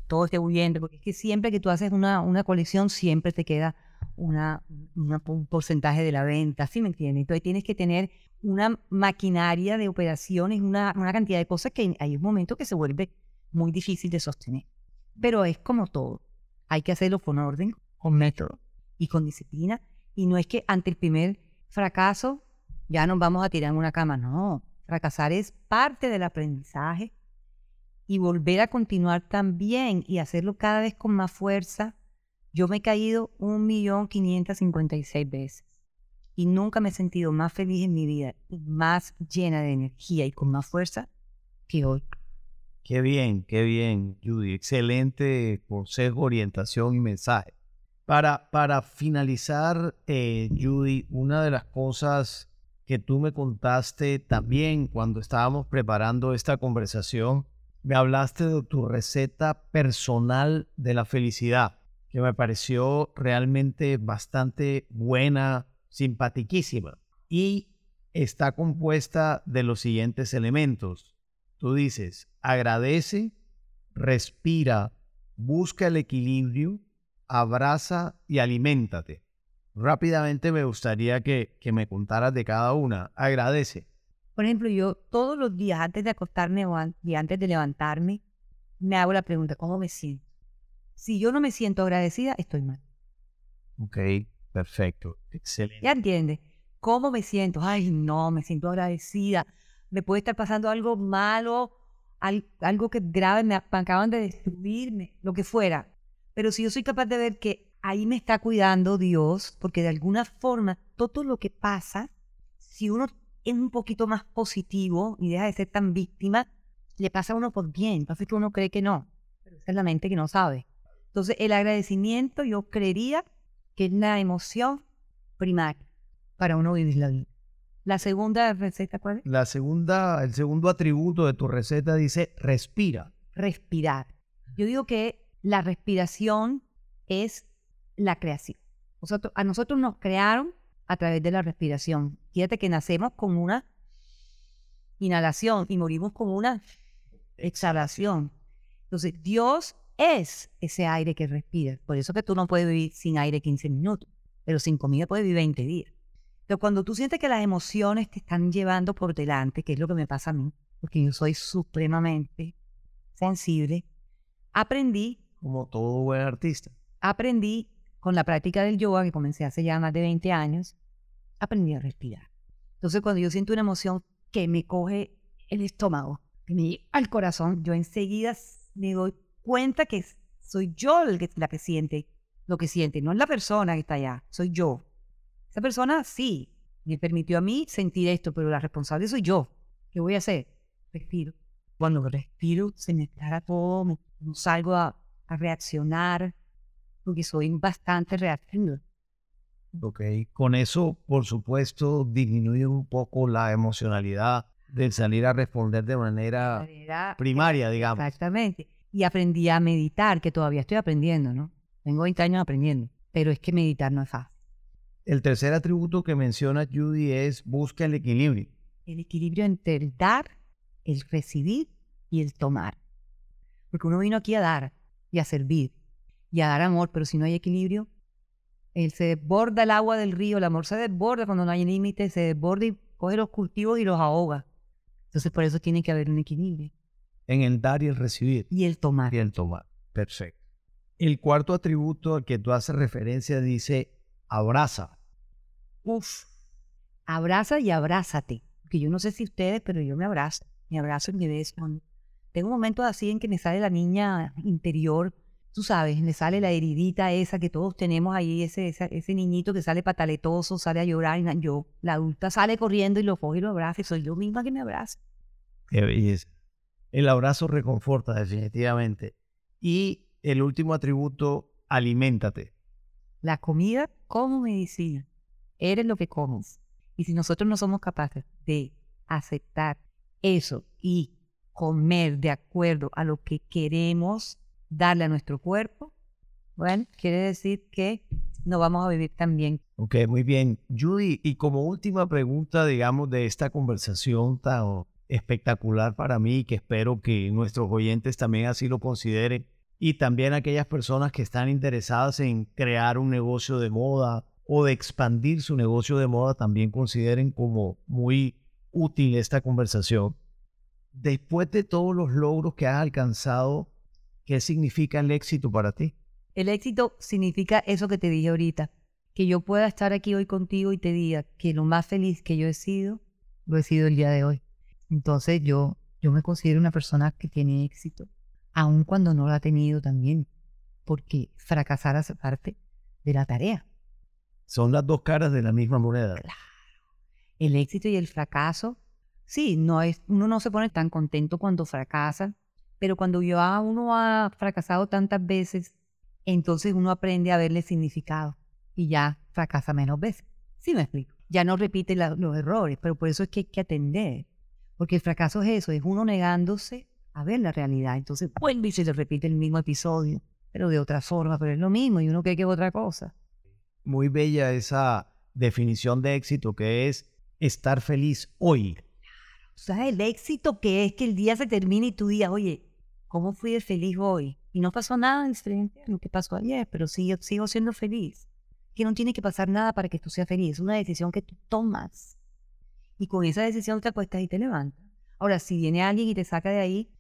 todo esté huyendo, porque es que siempre que tú haces una, una colección, siempre te queda una, un porcentaje de la venta, ¿sí me entiendes? Entonces tienes que tener una maquinaria de operaciones, una, una cantidad de cosas que hay un momento que se vuelve muy difícil de sostener. Pero es como todo. Hay que hacerlo con orden, con método y con disciplina. Y no es que ante el primer fracaso ya nos vamos a tirar en una cama. No, fracasar es parte del aprendizaje y volver a continuar también y hacerlo cada vez con más fuerza. Yo me he caído un millón quinientas cincuenta y seis veces y nunca me he sentido más feliz en mi vida y más llena de energía y con más fuerza que hoy. Qué bien, qué bien, Judy. Excelente consejo, orientación y mensaje. Para, para finalizar, eh, Judy, una de las cosas que tú me contaste también cuando estábamos preparando esta conversación, me hablaste de tu receta personal de la felicidad, que me pareció realmente bastante buena, simpatiquísima. Y está compuesta de los siguientes elementos. Tú dices, agradece, respira, busca el equilibrio, abraza y aliméntate. Rápidamente me gustaría que, que me contaras de cada una. Agradece. Por ejemplo, yo todos los días antes de acostarme o y antes de levantarme, me hago la pregunta, ¿cómo me siento? Si yo no me siento agradecida, estoy mal. Ok, perfecto. Excelente. ¿Ya entiendes? ¿Cómo me siento? Ay, no, me siento agradecida. Me puede estar pasando algo malo, al- algo que es grave, me, acaban de destruirme, lo que fuera. Pero si yo soy capaz de ver que ahí me está cuidando Dios, porque de alguna forma todo lo que pasa, si uno es un poquito más positivo y deja de ser tan víctima, le pasa a uno por bien. Pasa que uno cree que no, pero esa es la mente que no sabe. Entonces, el agradecimiento yo creería que es la emoción primaria para uno vivir la vida. La segunda receta, ¿cuál es? La segunda, el segundo atributo de tu receta dice respira. Respirar. Yo digo que la respiración es la creación. Nosotros, a nosotros nos crearon a través de la respiración. Fíjate que nacemos con una inhalación y morimos con una exhalación. Entonces, Dios es ese aire que respira. Por eso que tú no puedes vivir sin aire 15 minutos, pero sin comida puedes vivir 20 días. Pero cuando tú sientes que las emociones te están llevando por delante, que es lo que me pasa a mí, porque yo soy supremamente sensible, aprendí, Como todo buen artista. aprendí con la práctica del yoga, que comencé hace ya más de 20 años, aprendí a respirar. Entonces, cuando yo siento una emoción que me coge el estómago, que me llega al corazón, yo enseguida me doy cuenta que soy yo el que- la que siente lo que siente, no es la persona que está allá, soy yo. Esa persona sí, me permitió a mí sentir esto, pero la responsable soy yo. ¿Qué voy a hacer? Respiro. Cuando respiro, se me aclara todo, no salgo a, a reaccionar, porque soy bastante reactiva. Ok. Con eso, por supuesto, disminuye un poco la emocionalidad del salir a responder de manera Manera- primaria, digamos. Exactamente. Y aprendí a meditar, que todavía estoy aprendiendo, ¿no? Tengo 20 años aprendiendo, pero es que meditar no es fácil. El tercer atributo que menciona Judy es busca el equilibrio. El equilibrio entre el dar, el recibir y el tomar. Porque uno vino aquí a dar y a servir y a dar amor, pero si no hay equilibrio, él se desborda el agua del río, el amor se desborda cuando no hay límite, se desborda y coge los cultivos y los ahoga. Entonces por eso tiene que haber un equilibrio. En el dar y el recibir. Y el tomar. Y el tomar. Perfecto. El cuarto atributo al que tú haces referencia dice abraza. Uf, abraza y abrázate. Porque yo no sé si ustedes, pero yo me abrazo. Me abrazo y me beso. Tengo momentos así en que me sale la niña interior, tú sabes, me sale la heridita esa que todos tenemos ahí, ese, ese niñito que sale pataletoso, sale a llorar. Y yo, la adulta sale corriendo y lo coge y lo abraza. Y soy yo misma que me abraza. Qué belleza. El abrazo reconforta definitivamente. Y el último atributo, aliméntate. La comida como medicina. Eres lo que comes. Y si nosotros no somos capaces de aceptar eso y comer de acuerdo a lo que queremos darle a nuestro cuerpo, bueno, quiere decir que no vamos a vivir tan bien. Ok, muy bien. Judy, y como última pregunta, digamos, de esta conversación tan espectacular para mí, que espero que nuestros oyentes también así lo consideren, y también aquellas personas que están interesadas en crear un negocio de moda o de expandir su negocio de moda, también consideren como muy útil esta conversación. Después de todos los logros que has alcanzado, ¿qué significa el éxito para ti? El éxito significa eso que te dije ahorita, que yo pueda estar aquí hoy contigo y te diga que lo más feliz que yo he sido, lo he sido el día de hoy. Entonces yo, yo me considero una persona que tiene éxito, aun cuando no lo ha tenido también, porque fracasar hace parte de la tarea. Son las dos caras de la misma moneda. El éxito y el fracaso, sí, no es, uno no se pone tan contento cuando fracasa, pero cuando uno ha fracasado tantas veces, entonces uno aprende a verle significado y ya fracasa menos veces. ¿Sí me explico? Ya no repite la- los errores, pero por eso es que hay que atender. Porque el fracaso es eso, es uno negándose a ver la realidad. Entonces vuelve y se le repite el mismo episodio, pero de otra forma, pero es lo mismo y uno cree que es otra cosa. muy bella esa definición de éxito que es estar feliz hoy. Sea, el éxito que es que el día se termine y tú digas, oye, ¿cómo fui de feliz hoy? Y no pasó nada diferente a lo que pasó ayer, pero sigo, sigo siendo feliz. Que no tiene que pasar nada para que tú seas feliz. Es una decisión que tú tomas. Y con esa decisión te acuestas y te levantas. Ahora, si viene alguien y te saca de ahí,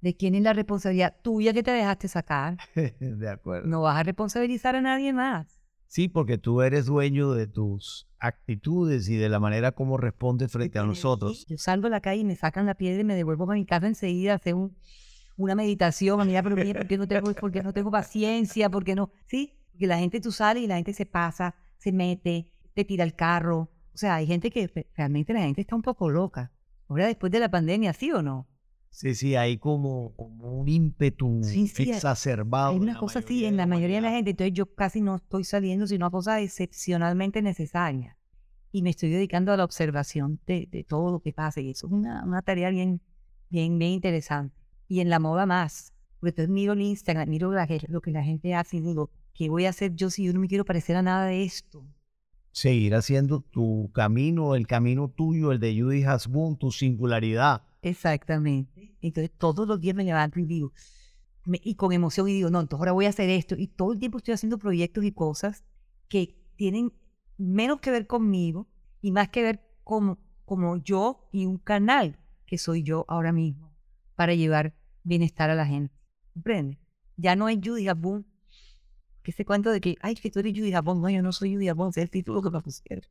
¿de quién es la responsabilidad tuya que te dejaste sacar? (laughs) de acuerdo. No vas a responsabilizar a nadie más. Sí, porque tú eres dueño de tus actitudes y de la manera como respondes frente a nosotros. Yo salgo a la calle y me sacan la piedra y me devuelvo a mi casa enseguida a hacer un, una meditación. Mira, pero mira, ¿por qué no tengo, porque no tengo paciencia? ¿Por qué no? Sí, porque la gente tú sales y la gente se pasa, se mete, te tira el carro. O sea, hay gente que realmente la gente está un poco loca. Ahora después de la pandemia, ¿sí o no? Sí, sí, hay como, como un ímpetu exacerbado. Hay una cosa así en la mayoría de la gente. Entonces yo casi no estoy saliendo sino a cosas excepcionalmente necesarias. Y me estoy dedicando a la observación de, de todo lo que pasa. Y eso es una, una tarea bien, bien, bien interesante. Y en la moda más. Porque entonces miro el Instagram, miro lo que la gente hace y digo, ¿qué voy a hacer yo si yo no me quiero parecer a nada de esto? Seguir haciendo tu camino, el camino tuyo, el de Judy Hasbun, tu singularidad Exactamente. Entonces todos los días me levanto y digo, y con emoción y digo, no, entonces ahora voy a hacer esto. Y todo el tiempo estoy haciendo proyectos y cosas que tienen menos que ver conmigo y más que ver como, como yo y un canal que soy yo ahora mismo para llevar bienestar a la gente. ¿Comprende? Ya no es Judy Boom. Que se cuento de que, ay, que tú eres Judy Boom. No, yo no soy Judy Boom. Es el título que me pusieron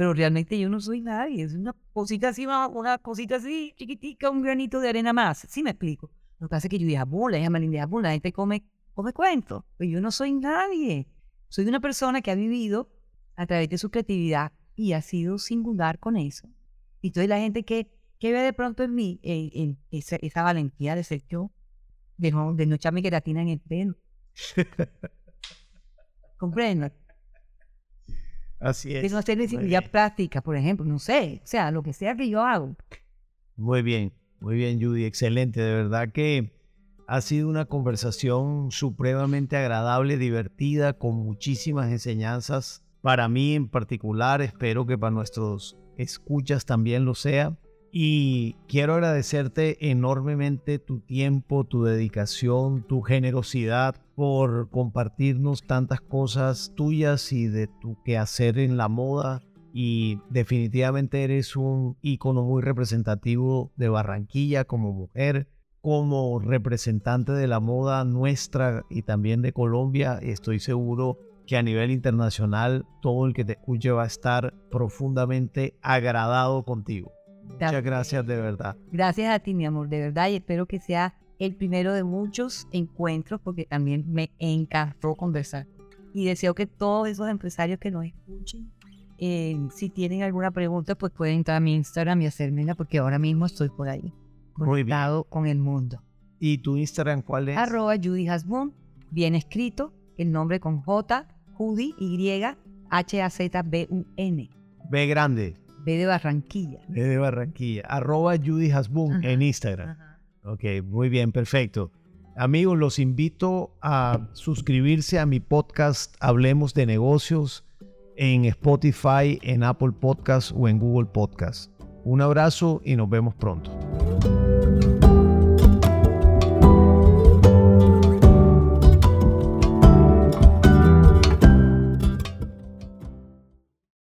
pero realmente yo no soy nadie, es una cosita así, una cosita así chiquitica, un granito de arena más, ¿sí me explico? Lo que pasa es que yo dije, bola, ella me la gente come, come cuento, pero yo no soy nadie, soy una persona que ha vivido a través de su creatividad y ha sido singular con eso. Y entonces la gente que, que ve de pronto en mí en, esa, esa, valentía de ser yo, de no, de no echarme queratina en el pelo. (laughs) ¿Comprendo? Así es. No hacer visibilidad práctica, por ejemplo, no sé, o sea, lo que sea que yo hago. Muy bien, muy bien, Judy, excelente. De verdad que ha sido una conversación supremamente agradable, divertida, con muchísimas enseñanzas. Para mí en particular, espero que para nuestros escuchas también lo sea. Y quiero agradecerte enormemente tu tiempo, tu dedicación, tu generosidad por compartirnos tantas cosas tuyas y de tu quehacer en la moda. Y definitivamente eres un icono muy representativo de Barranquilla como mujer, como representante de la moda nuestra y también de Colombia. Estoy seguro que a nivel internacional todo el que te escuche va a estar profundamente agradado contigo. Muchas gracias de verdad. Gracias a ti, mi amor, de verdad, y espero que sea el primero de muchos encuentros, porque también me encantó conversar. Y deseo que todos esos empresarios que nos escuchen, eh, si tienen alguna pregunta, pues pueden entrar a mi Instagram y hacérmela, porque ahora mismo estoy por ahí, conectado con el mundo. ¿Y tu Instagram cuál es? Arroba Judy Hasbun, bien escrito, el nombre con J, Judy, Y, H-A-Z-B-U-N. B grande. B de Barranquilla. B de Barranquilla. Arroba Judy Hasbun en Instagram. Ok, muy bien, perfecto. Amigos, los invito a suscribirse a mi podcast Hablemos de negocios en Spotify, en Apple Podcast o en Google Podcast. Un abrazo y nos vemos pronto.